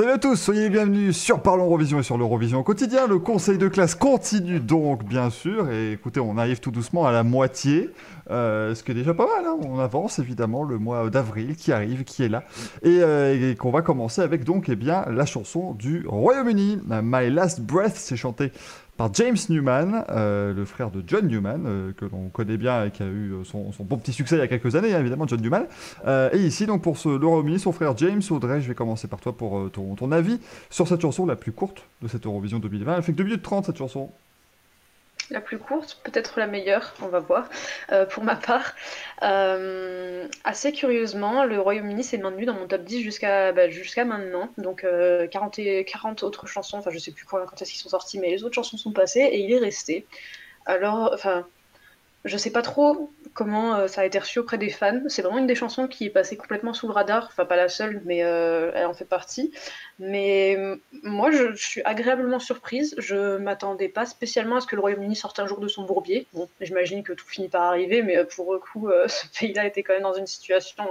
Salut à tous, soyez bienvenus sur Parlons Eurovision et sur l'Eurovision au quotidien. Le conseil de classe continue donc, bien sûr. Et écoutez, on arrive tout doucement à la moitié, euh, ce qui est déjà pas mal. Hein. On avance évidemment le mois d'avril qui arrive, qui est là. Et, euh, et qu'on va commencer avec donc eh bien, la chanson du Royaume-Uni. My Last Breath, c'est chanté par James Newman, euh, le frère de John Newman, euh, que l'on connaît bien et qui a eu euh, son, bon petit succès il y a quelques années, hein, évidemment, John Newman. et ici, donc pour ce, l'Eurovision, son frère James, Audrey, je vais commencer par toi pour ton, ton, avis sur cette chanson la plus courte de cette Eurovision 2020. Elle fait que 2 minutes 30 cette chanson la plus courte, peut-être la meilleure, on va voir, euh, pour ma part. Euh, assez curieusement, le Royaume-Uni s'est maintenu dans mon top 10 jusqu'à bah, jusqu'à maintenant. Donc 40, euh, 40 autres chansons, enfin je sais plus quand, quand est-ce qu'ils sont sortis, mais les autres chansons sont passées et il est resté. Alors, enfin, je sais pas trop comment euh, ça a été reçu auprès des fans. C'est vraiment une des chansons qui est passée complètement sous le radar. Enfin, pas la seule, mais euh, elle en fait partie. Mais moi, je, suis agréablement surprise. Je m'attendais pas spécialement à ce que le Royaume-Uni sorte un jour de son bourbier. Bon, j'imagine que tout finit par arriver, mais euh, pour le coup, ce pays-là était quand même dans une situation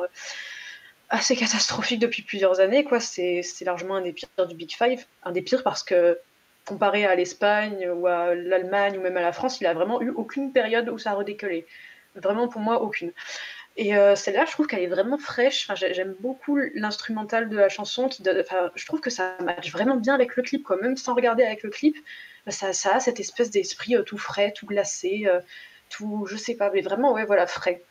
assez catastrophique depuis plusieurs années. Quoi. C'est largement un des pires du Big Five. Un des pires parce que comparé à l'Espagne ou à l'Allemagne ou même à la France, il a vraiment eu aucune période où ça a redécollé. Vraiment pour moi, aucune. Et euh, celle-là, je trouve qu'elle est vraiment fraîche. J'aime beaucoup l'instrumental de la chanson. Je trouve que ça matche vraiment bien avec le clip. Quoi. Même sans regarder avec le clip, ça, ça a cette espèce d'esprit euh, tout frais, tout glacé, euh, tout, je sais pas, mais vraiment, ouais, voilà, frais.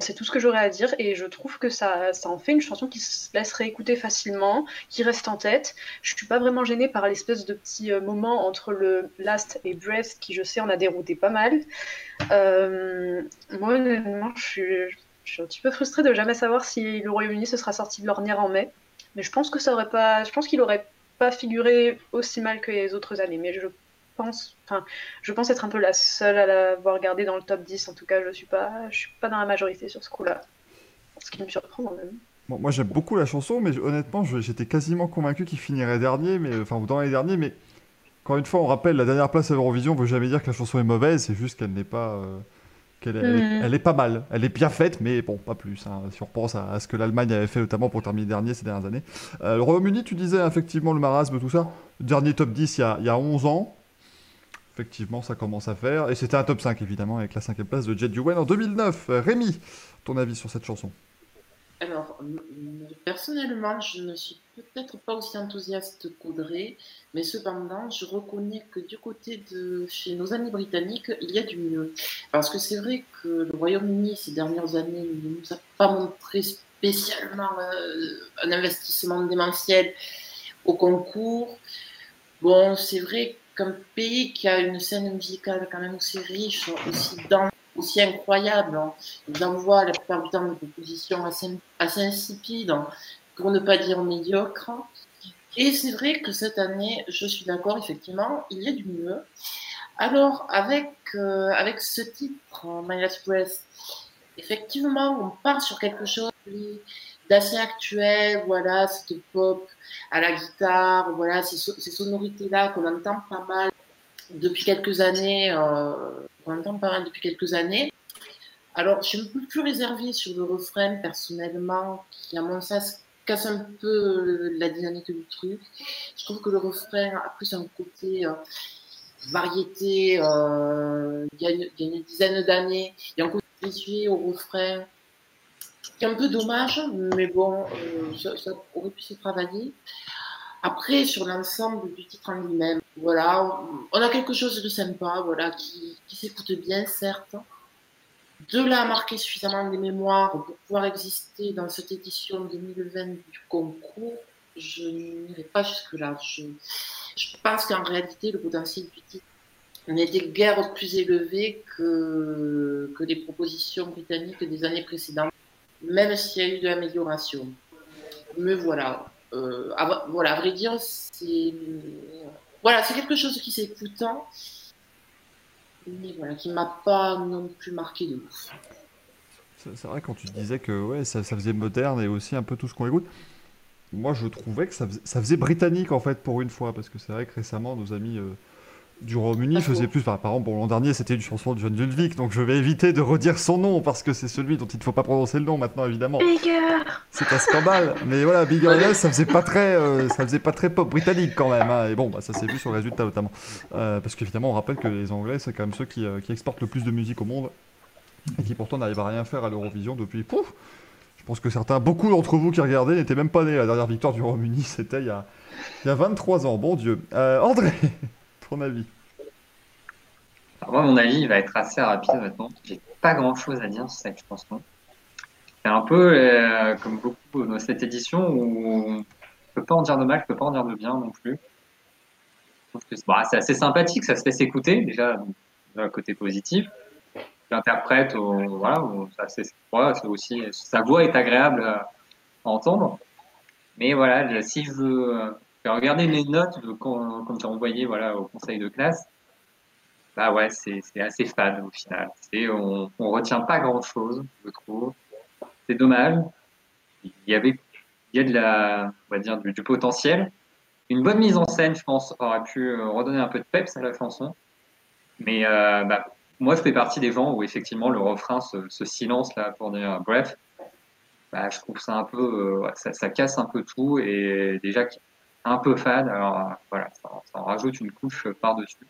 C'est tout ce que j'aurais à dire et je trouve que ça, ça en fait une chanson qui se laisse réécouter facilement, qui reste en tête. Je suis pas vraiment gênée par l'espèce de petit euh, moment entre le Last et Breath qui, je sais, en a dérouté pas mal. Euh, moi, honnêtement, je suis, je suis, un petit peu frustrée de jamais savoir si le Royaume-Uni se sera sorti de l'ornière en mai. Mais je pense que ça aurait pas, je pense qu'il aurait pas figuré aussi mal que les autres années. Mais je pense, enfin, je pense être un peu la seule à l'avoir regardé dans le top 10. En tout cas, je suis pas, je suis pas dans la majorité sur ce coup-là. Ce qui me surprend quand même. Bon, moi j'aime beaucoup la chanson, mais honnêtement, j'étais quasiment convaincu qu'il finirait dernier, mais enfin dans les derniers. Mais encore une fois, on rappelle la dernière place à Eurovision veut jamais dire que la chanson est mauvaise, c'est juste qu'elle n'est pas, euh, qu'elle mm. elle, est, pas mal, elle est bien faite, mais bon, pas plus. Hein, si on repense à, ce que l'Allemagne avait fait notamment pour terminer dernier ces dernières années. Euh, le Royaume-Uni, tu disais effectivement le marasme, tout ça. Dernier top 10 il y a, il y a 11 ans effectivement, ça commence à faire. Et c'était un top 5, évidemment, avec la cinquième place de Jet Duwen en 2009. Rémi, ton avis sur cette chanson? Alors, personnellement, je ne suis peut-être pas aussi enthousiaste qu'Audrey, mais cependant, je reconnais que du côté de chez nos amis britanniques, il y a du mieux. Parce que c'est vrai que le Royaume-Uni, ces dernières années, ne nous a pas montré spécialement euh, un investissement démentiel au concours. Bon, c'est vrai comme pays qui a une scène musicale quand même aussi riche, aussi dense, aussi incroyable. Hein. Ils envoient la plupart du temps des propositions assez, assez insipides, hein, pour ne pas dire médiocres. Et c'est vrai que cette année, je suis d'accord, effectivement, il y a du mieux. Alors, avec, euh, avec ce titre, My Last Breath, effectivement, on part sur quelque chose d'assez actuel, voilà, cette pop à la guitare, voilà, ces, ces sonorités-là qu'on entend pas mal depuis quelques années, euh, entend pas mal depuis quelques années. Alors, je suis un plus réservée sur le refrain, personnellement, qui, à mon sens, casse un peu la dynamique du truc. Je trouve que le refrain a plus un côté euh, variété, euh, il, y a une, dizaine d'années, il y a un côté au refrain c'est un peu dommage, mais bon, euh, ça, aurait pu se travailler. Après, sur l'ensemble du titre en lui-même, voilà, on a quelque chose de sympa, voilà, qui, s'écoute bien, certes. De là à marquer suffisamment des mémoires pour pouvoir exister dans cette édition 2020 du concours, je n'irai pas jusque-là. Je, pense qu'en réalité, le potentiel du titre n'était guère plus élevé que les propositions britanniques des années précédentes même s'il y a eu de l'amélioration. Mais voilà, euh, à, voilà, à vrai dire, c'est voilà, c'est quelque chose qui s'écoutant, mais voilà, qui m'a pas non plus marqué de ouf. C'est vrai quand tu disais que ouais, ça, ça, faisait moderne et aussi un peu tout ce qu'on écoute. Moi, je trouvais que ça faisait, ça faisait, britannique en fait pour une fois, parce que c'est vrai que récemment, nos amis euh, du Royaume-Uni faisait plus. Par exemple, bon, l'an dernier, c'était une chanson de John Ludwig, donc je vais éviter de redire son nom parce que c'est celui dont il ne faut pas prononcer le nom maintenant, évidemment. Bigger C'est un scandale. Mais voilà, Bigger ça faisait pas très, euh, ça faisait pas très pop britannique quand même. hein. Et bon, bah, ça s'est vu sur le résultat notamment. Euh, parce qu'évidemment, on rappelle que les Anglais, c'est quand même ceux qui, euh, qui exportent le plus de musique au monde et qui pourtant n'arrivent à rien faire à l'Eurovision depuis. Pouf Je pense que certains, beaucoup d'entre vous qui regardaient, n'étaient même pas nés. La dernière victoire du Royaume-Uni, c'était il y a, il y a 23 ans. Bon Dieu. André, ton avis moi, mon avis il va être assez rapide maintenant. J'ai pas grand chose à dire sur cette chanson. C'est un peu euh, comme beaucoup dans cette édition où on peut pas en dire de mal, je peux pas en dire de bien non plus. Bah, c'est assez sympathique, ça se laisse écouter déjà côté positif. L'interprète, voilà, on- c'est aussi sa voix est agréable à, entendre. Mais voilà, si je veux faire regarder mes notes de quand, quand j'ai envoyé voilà au conseil de classe, bah ouais, c'est assez fade au final. On, on retient pas grand chose, je trouve. C'est dommage. Il y avait il y a de la on va dire du, potentiel. Une bonne mise en scène, je pense, aurait pu euh, redonner un peu de peps à la chanson. Mais euh, bah, moi, je fais partie des gens où effectivement le refrain, ce, ce silence là pour dire bref, bah, je trouve ça un peu, euh, ça, ça casse un peu tout et déjà un peu fade. Alors euh, voilà, ça, en rajoute une couche par dessus.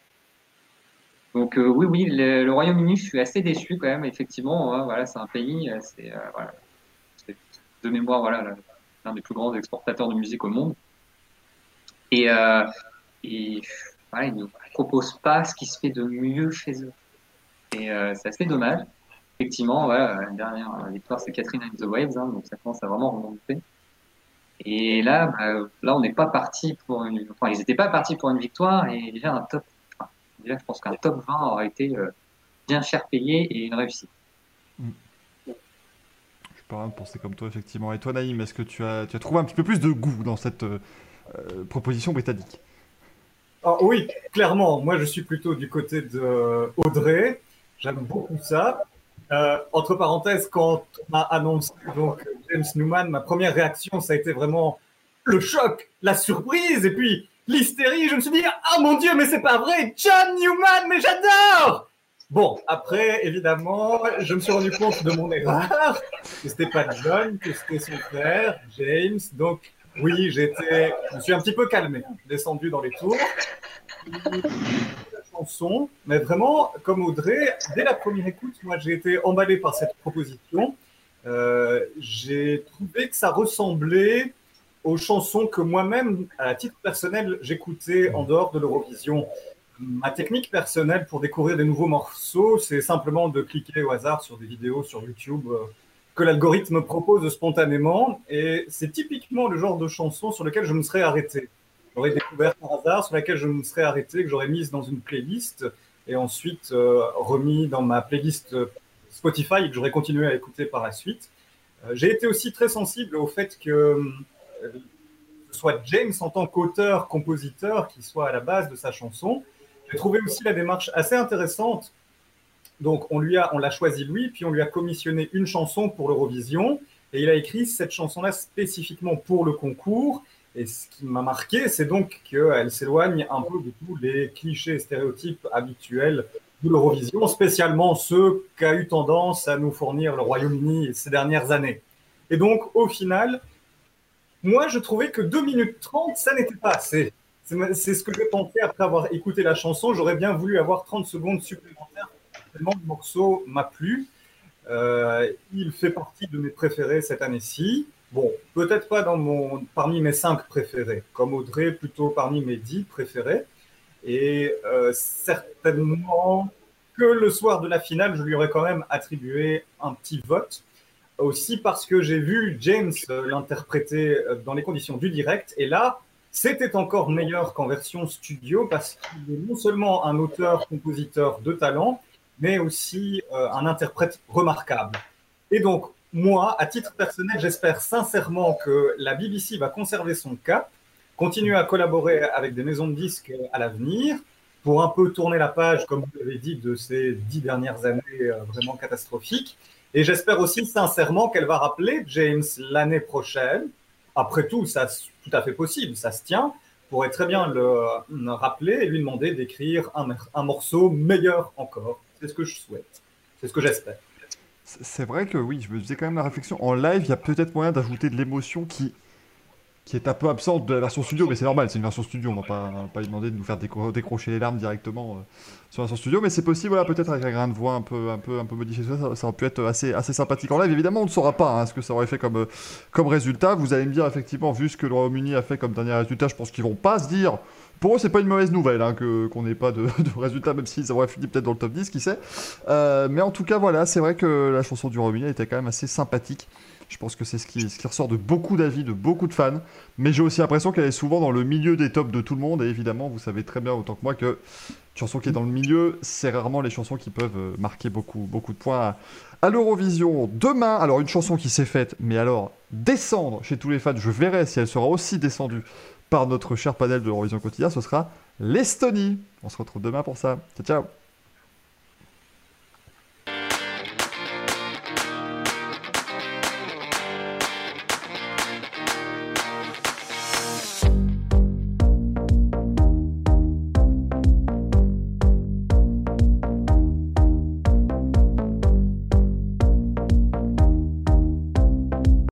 Donc euh, oui, oui, le, Royaume-Uni, je suis assez déçu quand même. Effectivement, ouais, voilà, c'est un pays, euh, c'est euh, de mémoire, voilà, l'un des plus grands exportateurs de musique au monde. Et, euh, et voilà, ils ne proposent pas ce qui se fait de mieux chez eux. Et euh, c'est assez dommage. Effectivement, voilà, la dernière victoire, c'est Catherine and the Waves, hein, donc ça commence à vraiment remonter. Et là, bah, là, on n'est pas parti pour une, enfin, ils n'étaient pas partis pour une victoire et déjà un top, enfin, déjà, je pense qu'un top 20 aurait été euh, bien cher payé et une réussite. Je suis pas de penser comme toi, effectivement. Et toi, Naïm, est-ce que tu as, tu as trouvé un petit peu plus de goût dans cette euh, euh, proposition britannique? Ah oui, clairement. Moi, je suis plutôt du côté de Audrey. J'aime beaucoup ça. Euh, entre parenthèses, quand on a annoncé donc James Newman, ma première réaction, ça a été vraiment le choc, la surprise, et puis l'hystérie. Je me suis dit, ah mon Dieu, mais c'est pas vrai, John Newman, mais j'adore. Bon, après, évidemment, je me suis rendu compte de mon erreur, que c'était pas John, que c'était son frère, James. Donc, oui, j'étais, je me suis un petit peu calmé, descendu dans les tours. Mais vraiment, comme Audrey, dès la première écoute, moi j'ai été emballé par cette proposition. Euh, j'ai trouvé que ça ressemblait aux chansons que moi-même, à titre personnel, j'écoutais en dehors de l'Eurovision. Ma technique personnelle pour découvrir des nouveaux morceaux, c'est simplement de cliquer au hasard sur des vidéos sur YouTube euh, que l'algorithme propose spontanément. Et c'est typiquement le genre de chanson sur lequel je me serais arrêté. J'aurais découvert par hasard, sur laquelle je me serais arrêté, que j'aurais mise dans une playlist et ensuite euh, remis dans ma playlist Spotify et que j'aurais continué à écouter par la suite. Euh, J'ai été aussi très sensible au fait que euh, soit James en tant qu'auteur, compositeur, qui soit à la base de sa chanson. J'ai trouvé aussi la démarche assez intéressante. Donc, on lui a, on l'a choisi lui, puis on lui a commissionné une chanson pour l'Eurovision, et il a écrit cette chanson-là spécifiquement pour le concours. Et ce qui m'a marqué, c'est donc qu'elle s'éloigne un peu de tous les clichés, stéréotypes habituels de l'Eurovision, spécialement ceux qu'a eu tendance à nous fournir le Royaume-Uni ces dernières années. Et donc, au final, moi, je trouvais que 2 minutes 30, ça n'était pas assez. C'est ce que j'ai pensé après avoir écouté la chanson. J'aurais bien voulu avoir 30 secondes supplémentaires. Tellement le morceau m'a plu. Euh, il fait partie de mes préférés cette année-ci. Bon, peut-être pas dans mon, parmi mes 5 préférés, comme Audrey, plutôt parmi mes 10 préférés. Et euh, certainement que le soir de la finale, je lui aurais quand même attribué un petit vote. Aussi parce que j'ai vu James euh, l'interpréter dans les conditions du direct. Et là, c'était encore meilleur qu'en version studio parce qu'il est non seulement un auteur-compositeur de talent, mais aussi euh, un interprète remarquable. Et donc, moi, à titre personnel, j'espère sincèrement que la BBC va conserver son cap, continuer à collaborer avec des maisons de disques à l'avenir, pour un peu tourner la page, comme vous l'avez dit, de ces dix dernières années euh, vraiment catastrophiques. Et j'espère aussi sincèrement qu'elle va rappeler James l'année prochaine. Après tout, ça tout à fait possible, ça se tient, pourrait très bien le rappeler et lui demander d'écrire un, un morceau meilleur encore. C'est ce que je souhaite. C'est ce que j'espère. C'est vrai que oui, je me faisais quand même la réflexion. En live, il y a peut-être moyen d'ajouter de l'émotion qui, qui est un peu absente de la version studio, mais c'est normal, c'est une version studio, on va pas, pas lui demander de nous faire décrocher les larmes directement euh, sur la version studio, mais c'est possible, voilà, peut-être avec un grain de voix un peu, un peu, un peu modifié, ça, ça aurait pu être assez, assez sympathique en live. Évidemment, on ne saura pas hein, ce que ça aurait fait comme, comme résultat. Vous allez me dire, effectivement, vu ce que le Royaume-Uni a fait comme dernier résultat, je pense qu'ils vont pas se dire. Pour eux, c'est pas une mauvaise nouvelle hein, qu'on n'ait pas de, résultat, même s'ils auraient fini peut-être dans le top 10, qui sait. Euh, mais en tout cas, voilà, c'est vrai que la chanson du Royaume-Uni était quand même assez sympathique. Je pense que c'est ce qui, ressort de beaucoup d'avis, de beaucoup de fans. Mais j'ai aussi l'impression qu'elle est souvent dans le milieu des tops de tout le monde. Et évidemment, vous savez très bien autant que moi que une chanson qui est dans le milieu, c'est rarement les chansons qui peuvent euh, marquer beaucoup, beaucoup de points à l'Eurovision. Demain, alors une chanson qui s'est faite, mais alors descendre chez tous les fans, je verrai si elle sera aussi descendue par notre cher panel de l'Eurovision quotidien, ce sera l'Estonie. On se retrouve demain pour ça. Ciao, ciao